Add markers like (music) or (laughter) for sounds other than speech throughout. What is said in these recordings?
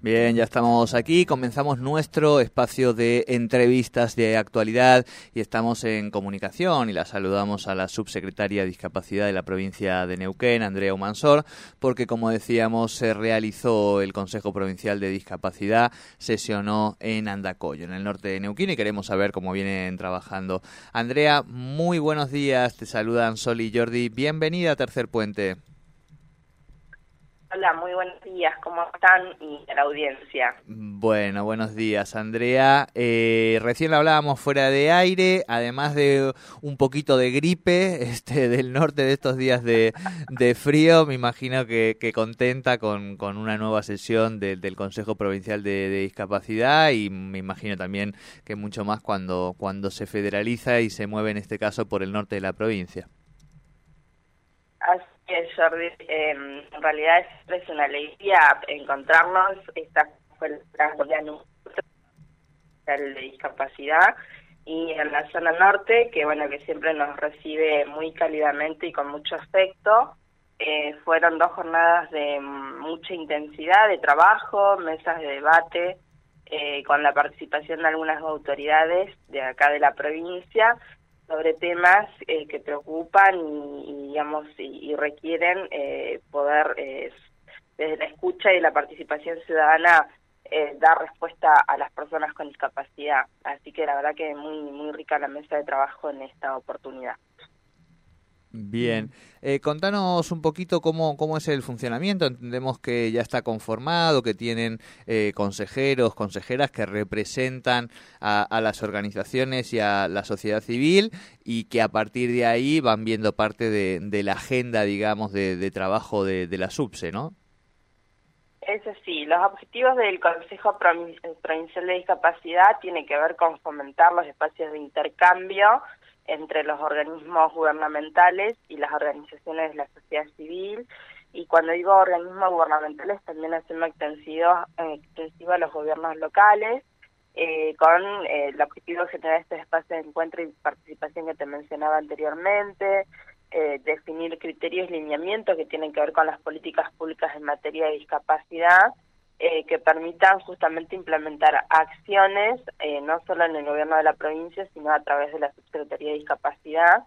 Bien, ya estamos aquí, comenzamos nuestro espacio de entrevistas de actualidad y estamos en comunicación y la saludamos a la subsecretaria de Discapacidad de la provincia de Neuquén, Andrea Humansor, porque como decíamos se realizó el Consejo Provincial de Discapacidad, sesionó en Andacoyo, en el norte de Neuquén y queremos saber cómo vienen trabajando. Andrea, muy buenos días, te saludan Sol y Jordi, bienvenida a Tercer Puente. Hola, muy buenos días, ¿cómo están? Y a la audiencia. Bueno, buenos días, Andrea. Eh, recién hablábamos fuera de aire, además de un poquito de gripe (laughs) este, del norte de estos días de, frío, me imagino que, contenta con, con, una nueva sesión del Consejo Provincial de, Discapacidad y me imagino también que mucho más cuando, cuando se federaliza y se mueve en este caso por el norte de la provincia. Jordi. Em, en realidad es, una alegría encontrarnos. Esta fue la de discapacidad y en la zona norte, que bueno, que siempre nos recibe muy cálidamente y con mucho afecto. Eh, fueron dos jornadas de mucha intensidad de trabajo, mesas de debate, eh, con la participación de algunas autoridades de acá de la provincia sobre temas eh, que preocupan y, digamos y, requieren eh, poder eh, desde la escucha y la participación ciudadana dar respuesta a las personas con discapacidad. Así que la verdad que muy muy rica la mesa de trabajo en esta oportunidad Bien, eh, contanos un poquito cómo, cómo es el funcionamiento. Entendemos que ya está conformado, que tienen eh, consejeros, consejeras que representan a, las organizaciones y a la sociedad civil y que a partir de ahí van viendo parte de, la agenda, digamos, de, trabajo de, de, la SUBSE, ¿no? Es así, los objetivos del Consejo Provincial de Discapacidad tienen que ver con fomentar los espacios de intercambio entre los organismos gubernamentales y las organizaciones de la sociedad civil. Y cuando digo organismos gubernamentales, también hacemos extensivo, eh, extensivo a los gobiernos locales, eh, con eh, el objetivo de generar este espacio de encuentro y participación que te mencionaba anteriormente, definir criterios y lineamientos que tienen que ver con las políticas públicas en materia de discapacidad eh, que permitan justamente implementar acciones, eh, no solo en el gobierno de la provincia, sino a través de la Subsecretaría de Discapacidad,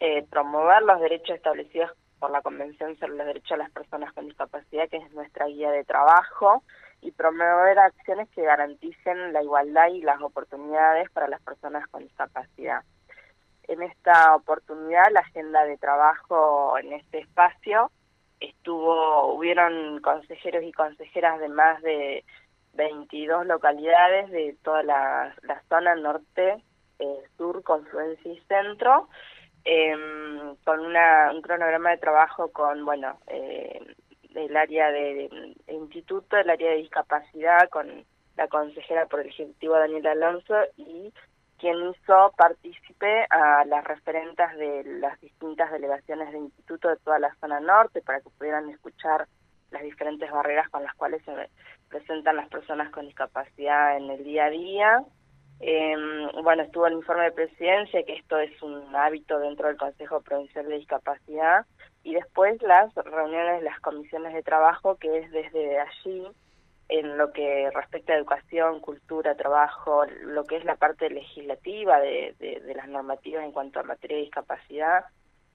eh, promover los derechos establecidos por la Convención sobre los Derechos de las Personas con Discapacidad, que es nuestra guía de trabajo, y promover acciones que garanticen la igualdad y las oportunidades para las personas con discapacidad. En esta oportunidad, la agenda de trabajo en este espacio estuvo hubieron consejeros y consejeras de más de 22 localidades de toda la, zona norte, eh, sur, confluencia y centro, em, con una, un cronograma de trabajo con, bueno, eh, el área de, instituto, el área de discapacidad, con la consejera por el Ejecutivo Daniel Alonso y quien hizo partícipe a las referentes de las distintas delegaciones de instituto de toda la zona norte para que pudieran escuchar las diferentes barreras con las cuales se presentan las personas con discapacidad en el día a día. Eh, bueno, estuvo el informe de presidencia, que esto es un hábito dentro del Consejo Provincial de Discapacidad, y después las reuniones de las comisiones de trabajo, que es desde allí en lo que respecta a educación, cultura, trabajo, lo que es la parte legislativa de, de, las normativas en cuanto a materia de discapacidad,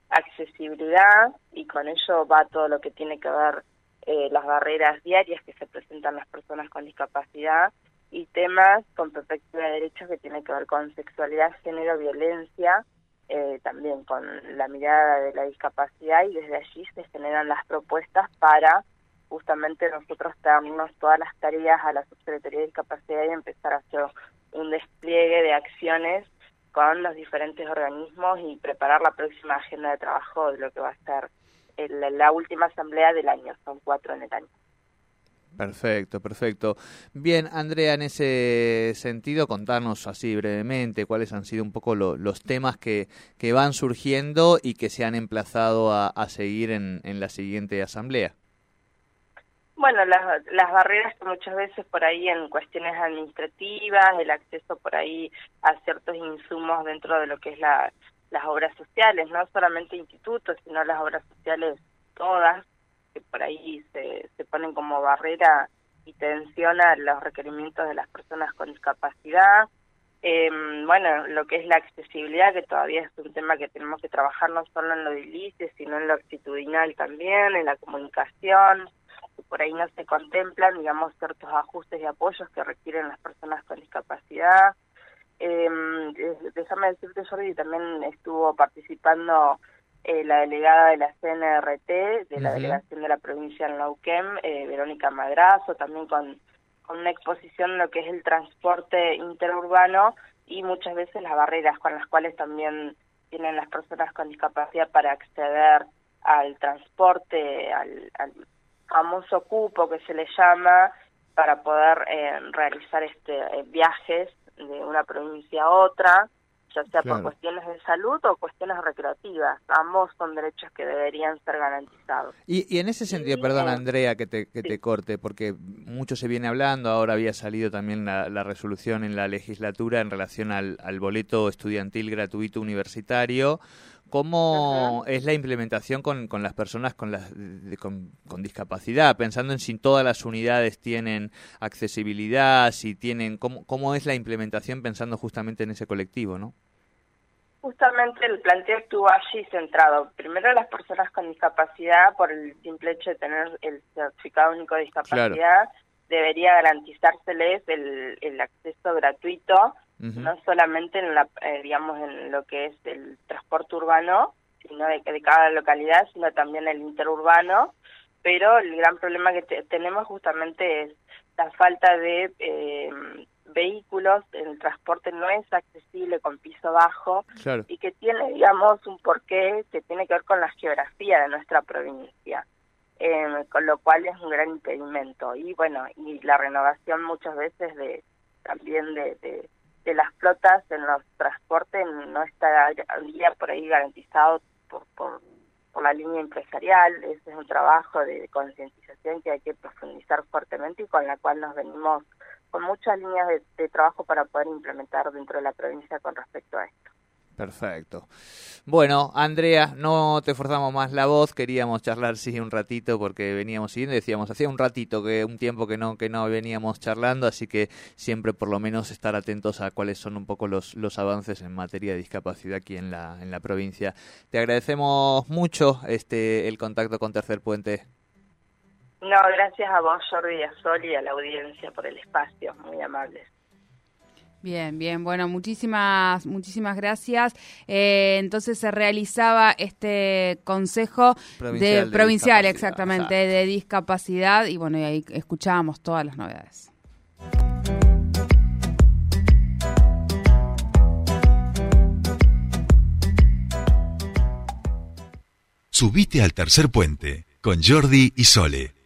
accesibilidad y con ello va todo lo que tiene que ver eh, las barreras diarias que se presentan las personas con discapacidad y temas con perspectiva de derechos que tienen que ver con sexualidad, género, violencia, eh, también con la mirada de la discapacidad y desde allí se generan las propuestas para justamente nosotros darnos todas las tareas a la Subsecretaría de Discapacidad y empezar a hacer un despliegue de acciones con los diferentes organismos y preparar la próxima agenda de trabajo de lo que va a ser la última asamblea del año, son cuatro en el año. Perfecto, perfecto. Bien, Andrea, en ese sentido, contarnos así brevemente cuáles han sido un poco los temas que, que van surgiendo y que se han emplazado a, seguir en, en la siguiente asamblea. Bueno, las, las barreras que muchas veces por ahí en cuestiones administrativas, el acceso por ahí a ciertos insumos dentro de lo que es la, las obras sociales, no solamente institutos, sino las obras sociales todas, que por ahí se, se ponen como barrera y tensiona los requerimientos de las personas con discapacidad. Eh, bueno, lo que es la accesibilidad, que todavía es un tema que tenemos que trabajar no solo en lo edilicio, sino en lo actitudinal también, en la comunicación, por ahí no se contemplan, digamos, ciertos ajustes y apoyos que requieren las personas con discapacidad. Eh, déjame decirte, Jordi, también estuvo participando eh, la delegada de la CNRT, de la delegación de la provincia en Lauquem, eh, Verónica Madrazo, también con, con una exposición en lo que es el transporte interurbano y muchas veces las barreras con las cuales también tienen las personas con discapacidad para acceder al transporte, al, al famoso cupo que se le llama, para poder eh, realizar este viajes de una provincia a otra ya sea por cuestiones de salud o cuestiones recreativas. Ambos son derechos que deberían ser garantizados. Y, en ese sentido, perdón Andrea que te, que te corte, porque mucho se viene hablando, ahora había salido también la, resolución en la legislatura en relación al, al boleto estudiantil gratuito universitario. ¿Cómo es la implementación con, con las personas con, las, con, con, discapacidad? Pensando en si todas las unidades tienen accesibilidad, si tienen, ¿cómo, ¿cómo es la implementación pensando justamente en ese colectivo, no? Justamente el planteo estuvo allí centrado. Primero las personas con discapacidad, por el simple hecho de tener el certificado único de discapacidad, debería garantizárseles el, el acceso gratuito no solamente en la, eh, digamos, en lo que es el transporte urbano, sino de, de cada localidad, sino también el interurbano, pero el gran problema que tenemos justamente es la falta de eh, vehículos, el transporte no es accesible con piso bajo y que tiene, digamos, un porqué que tiene que ver con la geografía de nuestra provincia. Eh, con lo cual es un gran impedimento y bueno y la renovación muchas veces de también de de las flotas en los transportes no está día por ahí garantizado por, por, la línea empresarial. Ese es un trabajo de concientización que hay que profundizar fuertemente y con la cual nos venimos con muchas líneas de trabajo para poder implementar dentro de la provincia con respecto a esto. Perfecto. Bueno, Andrea, no te forzamos más la voz, queríamos charlar sí un ratito porque veníamos siguiendo, decíamos, hacía un ratito que un tiempo que no que no veníamos charlando, así que siempre por lo menos estar atentos a cuáles son un poco los, los avances en materia de discapacidad aquí en la en la provincia. Te agradecemos mucho este el contacto con Tercer Puente. No, gracias a vos, Jordi, a Sol y a la audiencia por el espacio, muy amables. Bien, bien, bueno, muchísimas, muchísimas gracias. Eh, entonces se realizaba este consejo provincial, de, provincial exactamente, de discapacidad y bueno, y ahí escuchábamos todas las novedades. Subite al tercer puente con Jordi y Sole.